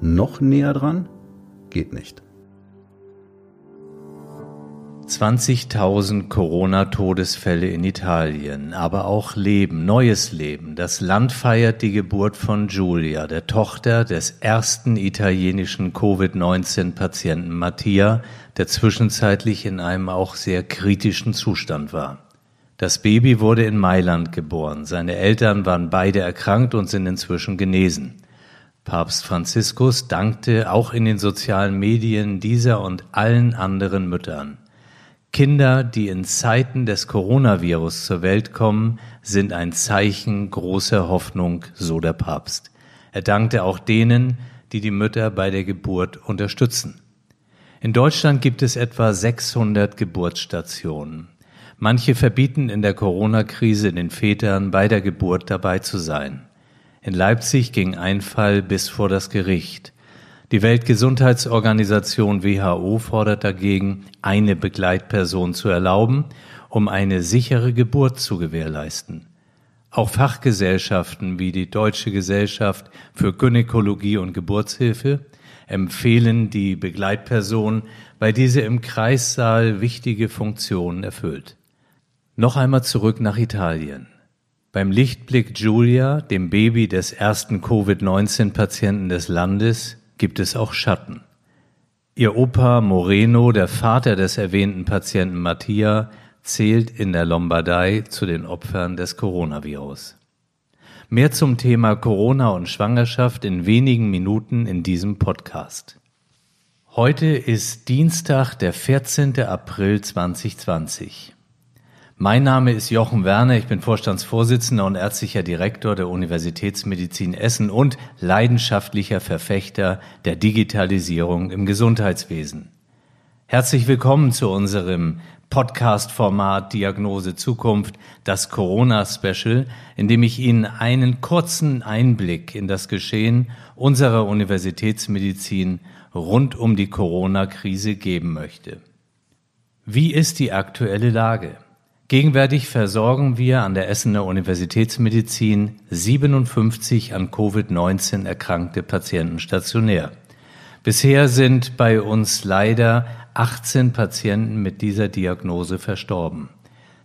Noch näher dran? Geht nicht. 20.000 Corona-Todesfälle in Italien, aber auch Leben, neues Leben. Das Land feiert die Geburt von Giulia, der Tochter des ersten italienischen Covid-19-Patienten Mattia, der zwischenzeitlich in einem auch sehr kritischen Zustand war. Das Baby wurde in Mailand geboren. Seine Eltern waren beide erkrankt und sind inzwischen genesen. Papst Franziskus dankte auch in den sozialen Medien dieser und allen anderen Müttern. Kinder, die in Zeiten des Coronavirus zur Welt kommen, sind ein Zeichen großer Hoffnung, so der Papst. Er dankte auch denen, die die Mütter bei der Geburt unterstützen. In Deutschland gibt es etwa 600 Geburtsstationen. Manche verbieten in der Corona-Krise den Vätern bei der Geburt dabei zu sein. In Leipzig ging ein Fall bis vor das Gericht. Die Weltgesundheitsorganisation WHO fordert dagegen, eine Begleitperson zu erlauben, um eine sichere Geburt zu gewährleisten. Auch Fachgesellschaften wie die Deutsche Gesellschaft für Gynäkologie und Geburtshilfe empfehlen die Begleitperson, weil diese im Kreissaal wichtige Funktionen erfüllt. Noch einmal zurück nach Italien. Beim Lichtblick Giulia, dem Baby des ersten Covid-19-Patienten des Landes, gibt es auch Schatten. Ihr Opa Moreno, der Vater des erwähnten Patienten Mattia, zählt in der Lombardei zu den Opfern des Coronavirus. Mehr zum Thema Corona und Schwangerschaft in wenigen Minuten in diesem Podcast. Heute ist Dienstag, der 14. April 2020. Mein Name ist Jochen Werner, ich bin Vorstandsvorsitzender und ärztlicher Direktor der Universitätsmedizin Essen und leidenschaftlicher Verfechter der Digitalisierung im Gesundheitswesen. Herzlich willkommen zu unserem Podcast-Format Diagnose Zukunft, das Corona-Special, in dem ich Ihnen einen kurzen Einblick in das Geschehen unserer Universitätsmedizin rund um die Corona-Krise geben möchte. Wie ist die aktuelle Lage? Gegenwärtig versorgen wir an der Essener Universitätsmedizin 57 an Covid-19 erkrankte Patienten stationär. Bisher sind bei uns leider 18 Patienten mit dieser Diagnose verstorben.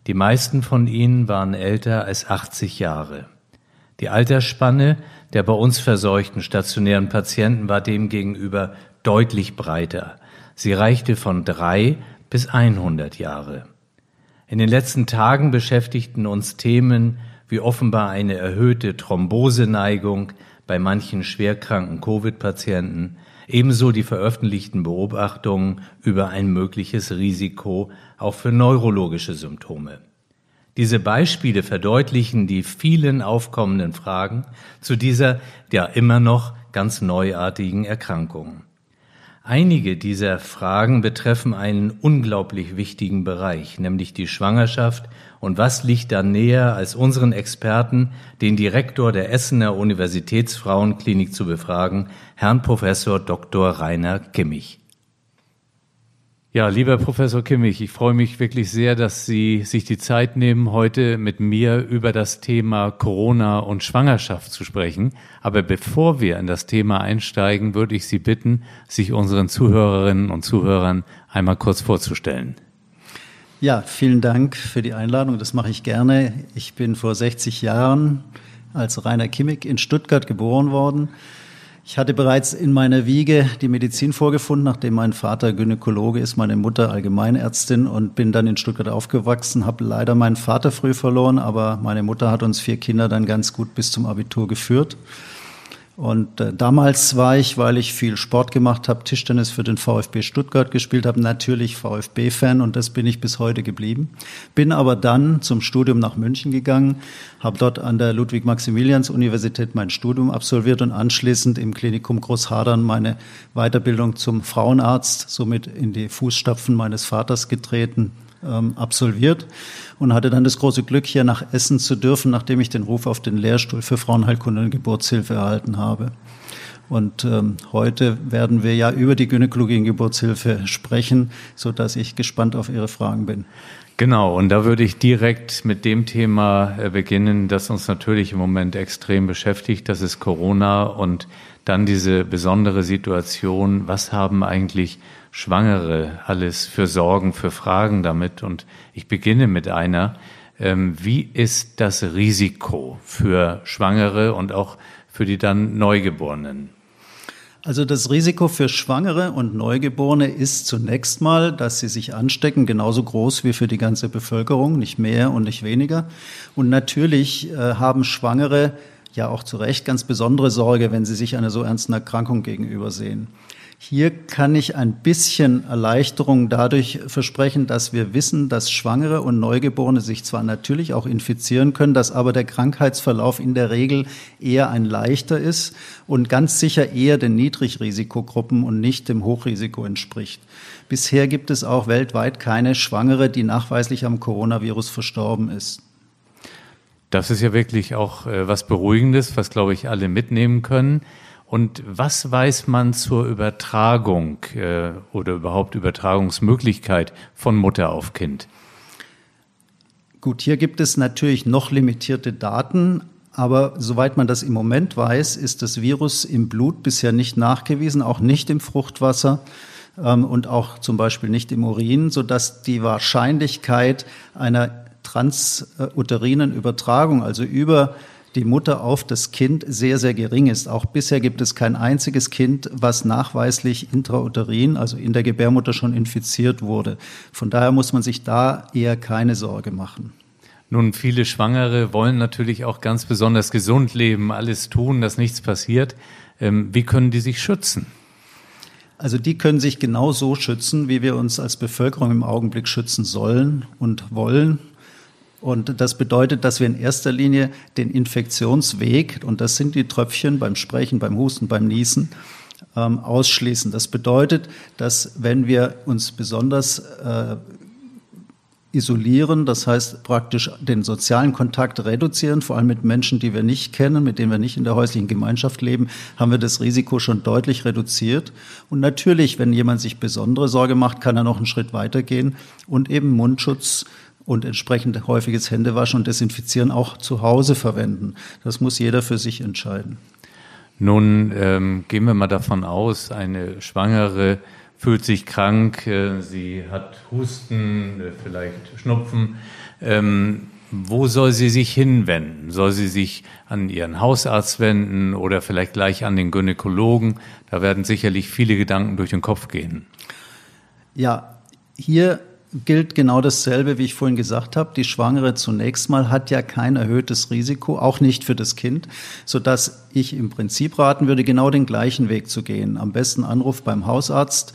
Die meisten von ihnen waren älter als 80 Jahre. Die Altersspanne der bei uns versorgten stationären Patienten war demgegenüber deutlich breiter. Sie reichte von drei bis 100 Jahre. In den letzten Tagen beschäftigten uns Themen wie offenbar eine erhöhte Thromboseneigung bei manchen schwerkranken Covid-Patienten, ebenso die veröffentlichten Beobachtungen über ein mögliches Risiko auch für neurologische Symptome. Diese Beispiele verdeutlichen die vielen aufkommenden Fragen zu dieser ja immer noch ganz neuartigen Erkrankung. Einige dieser Fragen betreffen einen unglaublich wichtigen Bereich, nämlich die Schwangerschaft. Und was liegt da näher, als unseren Experten, den Direktor der Essener Universitätsfrauenklinik zu befragen, Herrn Professor Dr. Rainer Kimmich. Ja, lieber Professor Kimmich, ich freue mich wirklich sehr, dass Sie sich die Zeit nehmen, heute mit mir über das Thema Corona und Schwangerschaft zu sprechen. Aber bevor wir in das Thema einsteigen, würde ich Sie bitten, sich unseren Zuhörerinnen und Zuhörern einmal kurz vorzustellen. Ja, vielen Dank für die Einladung. Das mache ich gerne. Ich bin vor 60 Jahren als Rainer Kimmich in Stuttgart geboren worden ich hatte bereits in meiner Wiege die Medizin vorgefunden, nachdem mein Vater Gynäkologe ist, meine Mutter Allgemeinärztin und bin dann in Stuttgart aufgewachsen, habe leider meinen Vater früh verloren, aber meine Mutter hat uns vier Kinder dann ganz gut bis zum Abitur geführt. Und äh, damals war ich, weil ich viel Sport gemacht habe, Tischtennis für den VfB Stuttgart gespielt habe, natürlich VfB-Fan und das bin ich bis heute geblieben. Bin aber dann zum Studium nach München gegangen, habe dort an der Ludwig-Maximilians-Universität mein Studium absolviert und anschließend im Klinikum Großhadern meine Weiterbildung zum Frauenarzt, somit in die Fußstapfen meines Vaters getreten, ähm, absolviert und hatte dann das große Glück, hier nach Essen zu dürfen, nachdem ich den Ruf auf den Lehrstuhl für Frauenheilkunde und Geburtshilfe erhalten habe. Und ähm, heute werden wir ja über die Gynäkologie und Geburtshilfe sprechen, so dass ich gespannt auf Ihre Fragen bin. Genau, und da würde ich direkt mit dem Thema äh, beginnen, das uns natürlich im Moment extrem beschäftigt. Das ist Corona und dann diese besondere Situation. Was haben eigentlich Schwangere alles für Sorgen, für Fragen damit. Und ich beginne mit einer. Ähm, wie ist das Risiko für Schwangere und auch für die dann Neugeborenen? Also das Risiko für Schwangere und Neugeborene ist zunächst mal, dass sie sich anstecken, genauso groß wie für die ganze Bevölkerung, nicht mehr und nicht weniger. Und natürlich äh, haben Schwangere ja auch zu Recht ganz besondere Sorge, wenn sie sich einer so ernsten Erkrankung gegenübersehen. Hier kann ich ein bisschen Erleichterung dadurch versprechen, dass wir wissen, dass Schwangere und Neugeborene sich zwar natürlich auch infizieren können, dass aber der Krankheitsverlauf in der Regel eher ein leichter ist und ganz sicher eher den Niedrigrisikogruppen und nicht dem Hochrisiko entspricht. Bisher gibt es auch weltweit keine Schwangere, die nachweislich am Coronavirus verstorben ist. Das ist ja wirklich auch äh, was Beruhigendes, was, glaube ich, alle mitnehmen können. Und was weiß man zur Übertragung äh, oder überhaupt Übertragungsmöglichkeit von Mutter auf Kind? Gut, hier gibt es natürlich noch limitierte Daten, aber soweit man das im Moment weiß, ist das Virus im Blut bisher nicht nachgewiesen, auch nicht im Fruchtwasser ähm, und auch zum Beispiel nicht im Urin, sodass die Wahrscheinlichkeit einer transuterinen Übertragung, also über die Mutter auf das Kind sehr, sehr gering ist. Auch bisher gibt es kein einziges Kind, was nachweislich intrauterin, also in der Gebärmutter schon infiziert wurde. Von daher muss man sich da eher keine Sorge machen. Nun, viele Schwangere wollen natürlich auch ganz besonders gesund leben, alles tun, dass nichts passiert. Ähm, wie können die sich schützen? Also die können sich genau so schützen, wie wir uns als Bevölkerung im Augenblick schützen sollen und wollen. Und das bedeutet, dass wir in erster Linie den Infektionsweg, und das sind die Tröpfchen beim Sprechen, beim Husten, beim Niesen, ähm, ausschließen. Das bedeutet, dass wenn wir uns besonders äh, isolieren, das heißt praktisch den sozialen Kontakt reduzieren, vor allem mit Menschen, die wir nicht kennen, mit denen wir nicht in der häuslichen Gemeinschaft leben, haben wir das Risiko schon deutlich reduziert. Und natürlich, wenn jemand sich besondere Sorge macht, kann er noch einen Schritt weitergehen und eben Mundschutz und entsprechend häufiges Händewaschen und Desinfizieren auch zu Hause verwenden. Das muss jeder für sich entscheiden. Nun ähm, gehen wir mal davon aus, eine Schwangere fühlt sich krank, äh, sie hat Husten, äh, vielleicht Schnupfen. Ähm, wo soll sie sich hinwenden? Soll sie sich an ihren Hausarzt wenden oder vielleicht gleich an den Gynäkologen? Da werden sicherlich viele Gedanken durch den Kopf gehen. Ja, hier gilt genau dasselbe, wie ich vorhin gesagt habe. Die Schwangere zunächst mal hat ja kein erhöhtes Risiko, auch nicht für das Kind, so dass ich im Prinzip raten würde, genau den gleichen Weg zu gehen. Am besten Anruf beim Hausarzt,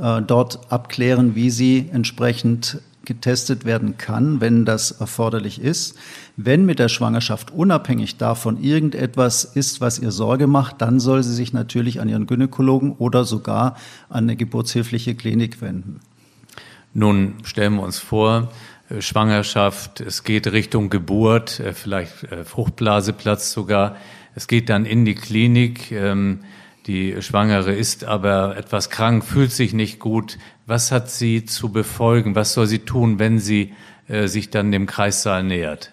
äh, dort abklären, wie sie entsprechend getestet werden kann, wenn das erforderlich ist. Wenn mit der Schwangerschaft unabhängig davon irgendetwas ist, was ihr Sorge macht, dann soll sie sich natürlich an ihren Gynäkologen oder sogar an eine geburtshilfliche Klinik wenden. Nun stellen wir uns vor, äh, Schwangerschaft, es geht Richtung Geburt, äh, vielleicht äh, Fruchtblaseplatz sogar. Es geht dann in die Klinik. Ähm, die Schwangere ist aber etwas krank, fühlt sich nicht gut. Was hat sie zu befolgen? Was soll sie tun, wenn sie sich dann dem Kreissaal nähert?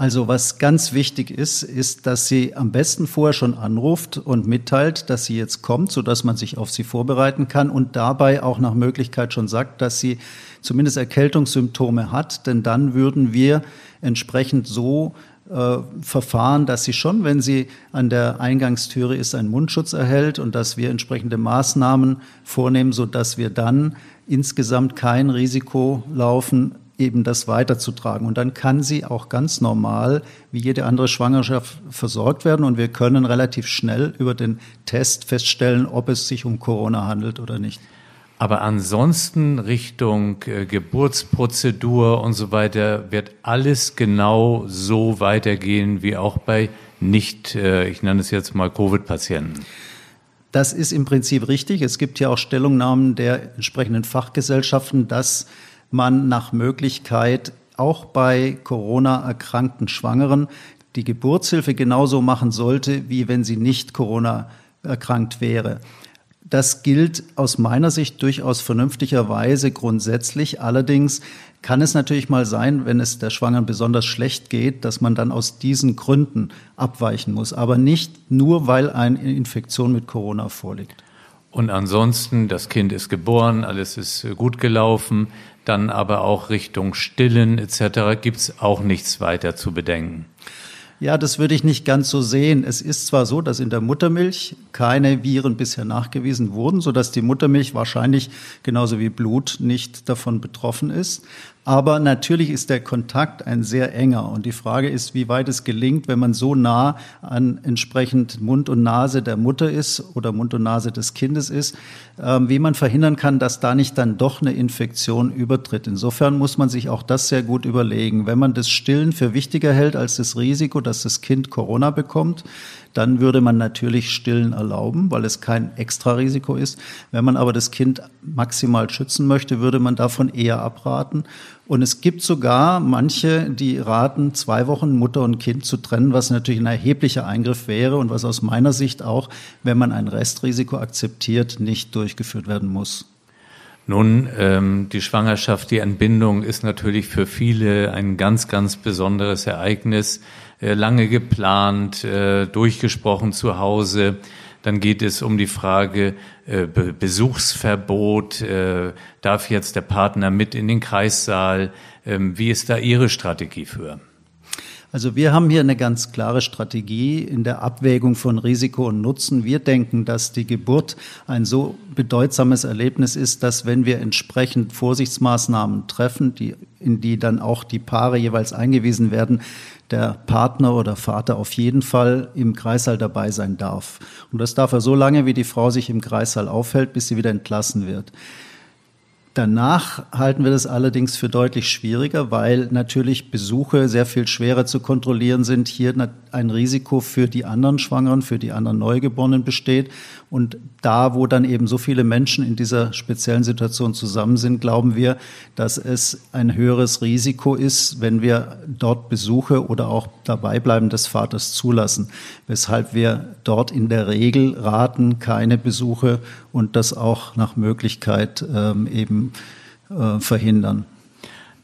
Also was ganz wichtig ist, ist, dass sie am besten vorher schon anruft und mitteilt, dass sie jetzt kommt, sodass man sich auf sie vorbereiten kann und dabei auch nach Möglichkeit schon sagt, dass sie zumindest Erkältungssymptome hat, denn dann würden wir entsprechend so äh, verfahren, dass sie schon, wenn sie an der Eingangstüre ist, einen Mundschutz erhält und dass wir entsprechende Maßnahmen vornehmen, sodass wir dann insgesamt kein Risiko laufen, eben das weiterzutragen. Und dann kann sie auch ganz normal wie jede andere Schwangerschaft versorgt werden. Und wir können relativ schnell über den Test feststellen, ob es sich um Corona handelt oder nicht. Aber ansonsten Richtung äh, Geburtsprozedur und so weiter wird alles genau so weitergehen wie auch bei nicht, äh, ich nenne es jetzt mal Covid-Patienten. Das ist im Prinzip richtig. Es gibt ja auch Stellungnahmen der entsprechenden Fachgesellschaften, dass man nach Möglichkeit auch bei Corona erkrankten Schwangeren die Geburtshilfe genauso machen sollte, wie wenn sie nicht Corona erkrankt wäre. Das gilt aus meiner Sicht durchaus vernünftigerweise grundsätzlich. Allerdings kann es natürlich mal sein, wenn es der Schwangeren besonders schlecht geht, dass man dann aus diesen Gründen abweichen muss. Aber nicht nur, weil eine Infektion mit Corona vorliegt. Und ansonsten, das Kind ist geboren, alles ist gut gelaufen, dann aber auch Richtung Stillen etc. gibt es auch nichts weiter zu bedenken. Ja, das würde ich nicht ganz so sehen. Es ist zwar so, dass in der Muttermilch keine Viren bisher nachgewiesen wurden, sodass die Muttermilch wahrscheinlich genauso wie Blut nicht davon betroffen ist. Aber natürlich ist der Kontakt ein sehr enger. Und die Frage ist, wie weit es gelingt, wenn man so nah an entsprechend Mund und Nase der Mutter ist oder Mund und Nase des Kindes ist, ähm, wie man verhindern kann, dass da nicht dann doch eine Infektion übertritt. Insofern muss man sich auch das sehr gut überlegen. Wenn man das Stillen für wichtiger hält als das Risiko, dass das Kind Corona bekommt, dann würde man natürlich Stillen erlauben, weil es kein Extrarisiko ist. Wenn man aber das Kind maximal schützen möchte, würde man davon eher abraten. Und es gibt sogar manche, die raten, zwei Wochen Mutter und Kind zu trennen, was natürlich ein erheblicher Eingriff wäre und was aus meiner Sicht auch, wenn man ein Restrisiko akzeptiert, nicht durchgeführt werden muss. Nun, ähm, die Schwangerschaft, die Entbindung ist natürlich für viele ein ganz, ganz besonderes Ereignis. Äh, lange geplant, äh, durchgesprochen zu Hause. Dann geht es um die Frage äh, Besuchsverbot. Darf jetzt der Partner mit in den Kreissaal? Ähm, wie ist da Ihre Strategie für? Also wir haben hier eine ganz klare Strategie in der Abwägung von Risiko und Nutzen. Wir denken, dass die Geburt ein so bedeutsames Erlebnis ist, dass wenn wir entsprechend Vorsichtsmaßnahmen treffen, die, in die dann auch die Paare jeweils eingewiesen werden, der Partner oder Vater auf jeden Fall im Kreissaal dabei sein darf. Und das darf er so lange, wie die Frau sich im Kreissaal aufhält, bis sie wieder entlassen wird. Danach halten wir das allerdings für deutlich schwieriger, weil natürlich Besuche sehr viel schwerer zu kontrollieren sind. Hier ein Risiko für die anderen Schwangeren, für die anderen Neugeborenen besteht. Und da, wo dann eben so viele Menschen in dieser speziellen Situation zusammen sind, glauben wir, dass es ein höheres Risiko ist, wenn wir dort Besuche oder auch Dabeibleiben des Vaters zulassen. Weshalb wir dort in der Regel raten, keine Besuche und das auch nach Möglichkeit ähm, eben äh, verhindern.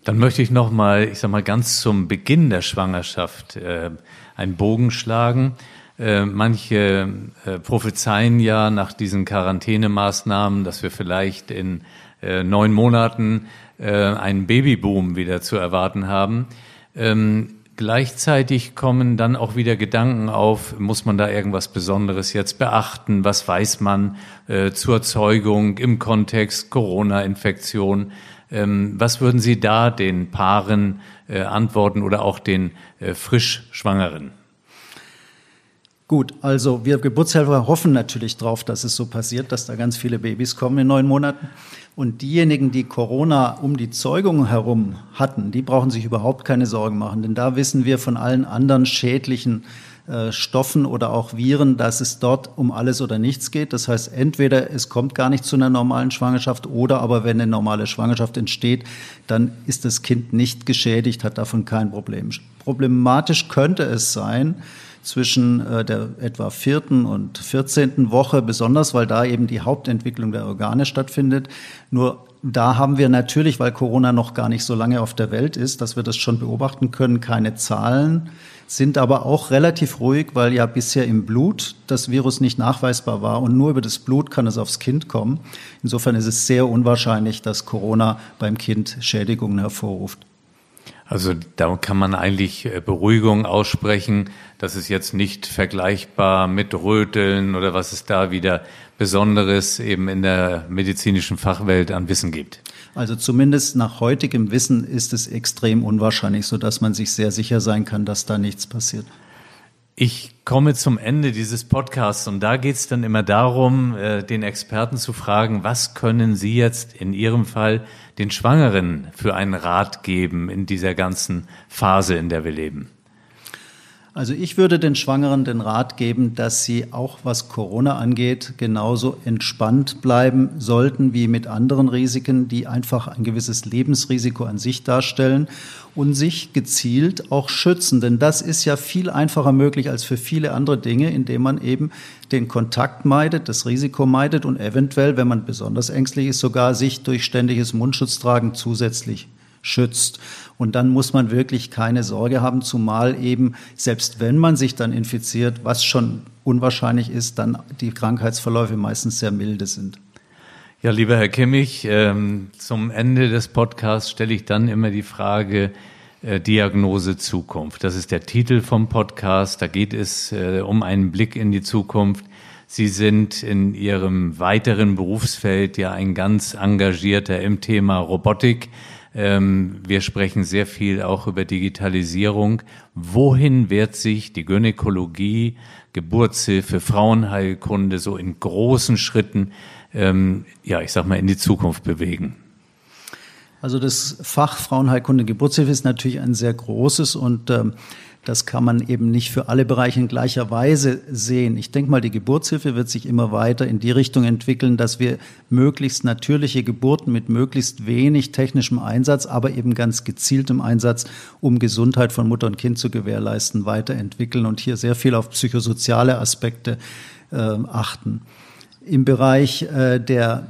Dann möchte ich noch mal, ich sag mal, ganz zum Beginn der Schwangerschaft äh, einen Bogen schlagen. Äh, manche äh, prophezeien ja nach diesen Quarantänemaßnahmen, dass wir vielleicht in äh, neun Monaten äh, einen Babyboom wieder zu erwarten haben. Ähm, Gleichzeitig kommen dann auch wieder Gedanken auf, muss man da irgendwas Besonderes jetzt beachten? Was weiß man äh, zur Zeugung im Kontext Corona-Infektion? Ähm, was würden Sie da den Paaren äh, antworten oder auch den äh, frisch Schwangeren? Gut, also wir Geburtshelfer hoffen natürlich darauf, dass es so passiert, dass da ganz viele Babys kommen in neun Monaten. Und diejenigen, die Corona um die Zeugung herum hatten, die brauchen sich überhaupt keine Sorgen machen, denn da wissen wir von allen anderen schädlichen äh, Stoffen oder auch Viren, dass es dort um alles oder nichts geht. Das heißt, entweder es kommt gar nicht zu einer normalen Schwangerschaft oder aber wenn eine normale Schwangerschaft entsteht, dann ist das Kind nicht geschädigt, hat davon kein Problem. Problematisch könnte es sein, zwischen äh, der etwa vierten und vierzehnten Woche, besonders weil da eben die Hauptentwicklung der Organe stattfindet. Nur da haben wir natürlich, weil Corona noch gar nicht so lange auf der Welt ist, dass wir das schon beobachten können, keine Zahlen, sind aber auch relativ ruhig, weil ja bisher im Blut das Virus nicht nachweisbar war und nur über das Blut kann es aufs Kind kommen. Insofern ist es sehr unwahrscheinlich, dass Corona beim Kind Schädigungen hervorruft. Also da kann man eigentlich äh, Beruhigung aussprechen. Das ist jetzt nicht vergleichbar mit Röteln oder was es da wieder Besonderes eben in der medizinischen Fachwelt an Wissen gibt. Also zumindest nach heutigem Wissen ist es extrem unwahrscheinlich, so dass man sich sehr sicher sein kann, dass da nichts passiert. Ich komme zum Ende dieses Podcasts und da geht es dann immer darum, äh, den Experten zu fragen, was können Sie jetzt in Ihrem Fall den Schwangeren für einen Rat geben in dieser ganzen Phase, in der wir leben? Also ich würde den Schwangeren den Rat geben, dass sie auch was Corona angeht, genauso entspannt bleiben sollten wie mit anderen Risiken, die einfach ein gewisses Lebensrisiko an sich darstellen und sich gezielt auch schützen. Denn das ist ja viel einfacher möglich als für viele andere Dinge, indem man eben den Kontakt meidet, das Risiko meidet und eventuell, wenn man besonders ängstlich ist, sogar sich durch ständiges Mundschutztragen zusätzlich schützt. Und dann muss man wirklich keine Sorge haben, zumal eben, selbst wenn man sich dann infiziert, was schon unwahrscheinlich ist, dann die Krankheitsverläufe meistens sehr milde sind. Ja, lieber Herr Kimmich, ähm, zum Ende des Podcasts stelle ich dann immer die Frage, äh, Diagnose Zukunft. Das ist der Titel vom Podcast. Da geht es äh, um einen Blick in die Zukunft. Sie sind in Ihrem weiteren Berufsfeld ja ein ganz engagierter im Thema Robotik. Ähm, wir sprechen sehr viel auch über Digitalisierung. Wohin wird sich die Gynäkologie, Geburtshilfe, Frauenheilkunde so in großen Schritten, ähm, ja, ich sag mal, in die Zukunft bewegen? Also das Fach Frauenheilkunde Geburtshilfe ist natürlich ein sehr großes und ähm, das kann man eben nicht für alle Bereiche in gleicher Weise sehen. Ich denke mal, die Geburtshilfe wird sich immer weiter in die Richtung entwickeln, dass wir möglichst natürliche Geburten mit möglichst wenig technischem Einsatz, aber eben ganz gezieltem Einsatz, um Gesundheit von Mutter und Kind zu gewährleisten, weiterentwickeln und hier sehr viel auf psychosoziale Aspekte äh, achten. Im Bereich äh, der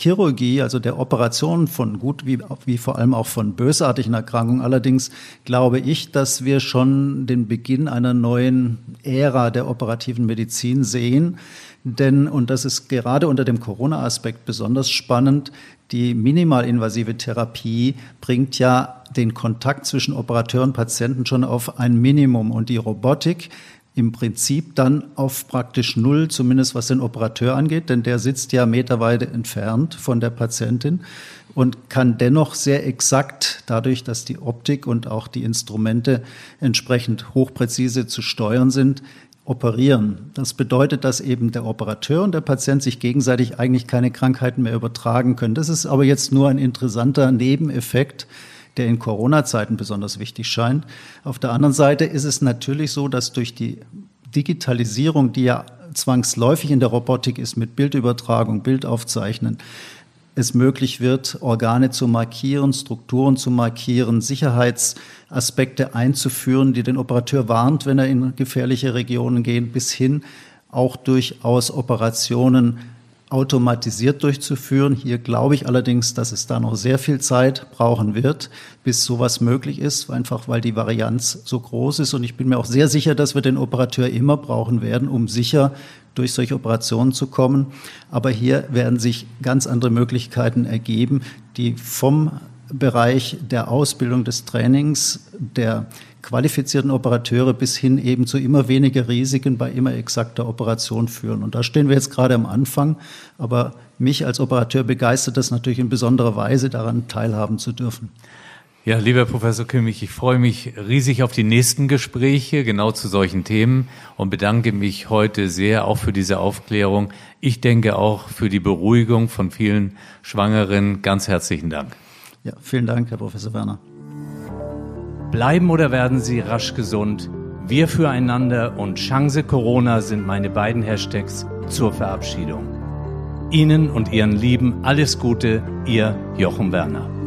Chirurgie, also der Operation von gut wie, wie vor allem auch von bösartigen Erkrankungen. Allerdings glaube ich, dass wir schon den Beginn einer neuen Ära der operativen Medizin sehen. Denn, und das ist gerade unter dem Corona-Aspekt besonders spannend, die minimalinvasive Therapie bringt ja den Kontakt zwischen Operateur und Patienten schon auf ein Minimum. Und die Robotik im Prinzip dann auf praktisch null, zumindest was den Operateur angeht, denn der sitzt ja meterweite entfernt von der Patientin und kann dennoch sehr exakt, dadurch, dass die Optik und auch die Instrumente entsprechend hochpräzise zu steuern sind, operieren. Das bedeutet, dass eben der Operateur und der Patient sich gegenseitig eigentlich keine Krankheiten mehr übertragen können. Das ist aber jetzt nur ein interessanter Nebeneffekt der in Corona-Zeiten besonders wichtig scheint. Auf der anderen Seite ist es natürlich so, dass durch die Digitalisierung, die ja zwangsläufig in der Robotik ist, mit Bildübertragung, Bildaufzeichnen, es möglich wird, Organe zu markieren, Strukturen zu markieren, Sicherheitsaspekte einzuführen, die den Operateur warnt, wenn er in gefährliche Regionen geht, bis hin auch durchaus Operationen automatisiert durchzuführen. Hier glaube ich allerdings, dass es da noch sehr viel Zeit brauchen wird, bis sowas möglich ist, einfach weil die Varianz so groß ist. Und ich bin mir auch sehr sicher, dass wir den Operateur immer brauchen werden, um sicher durch solche Operationen zu kommen. Aber hier werden sich ganz andere Möglichkeiten ergeben, die vom Bereich der Ausbildung des Trainings, der qualifizierten Operateure bis hin eben zu immer weniger Risiken bei immer exakter Operation führen. Und da stehen wir jetzt gerade am Anfang. Aber mich als Operateur begeistert das natürlich in besonderer Weise, daran teilhaben zu dürfen. Ja, lieber Professor Kimmich, ich freue mich riesig auf die nächsten Gespräche genau zu solchen Themen und bedanke mich heute sehr auch für diese Aufklärung. Ich denke auch für die Beruhigung von vielen Schwangeren. Ganz herzlichen Dank. Ja, vielen Dank, Herr Professor Werner. Bleiben oder werden Sie rasch gesund? Wir füreinander und Chance Corona sind meine beiden Hashtags zur Verabschiedung. Ihnen und Ihren Lieben alles Gute, Ihr Jochen Werner.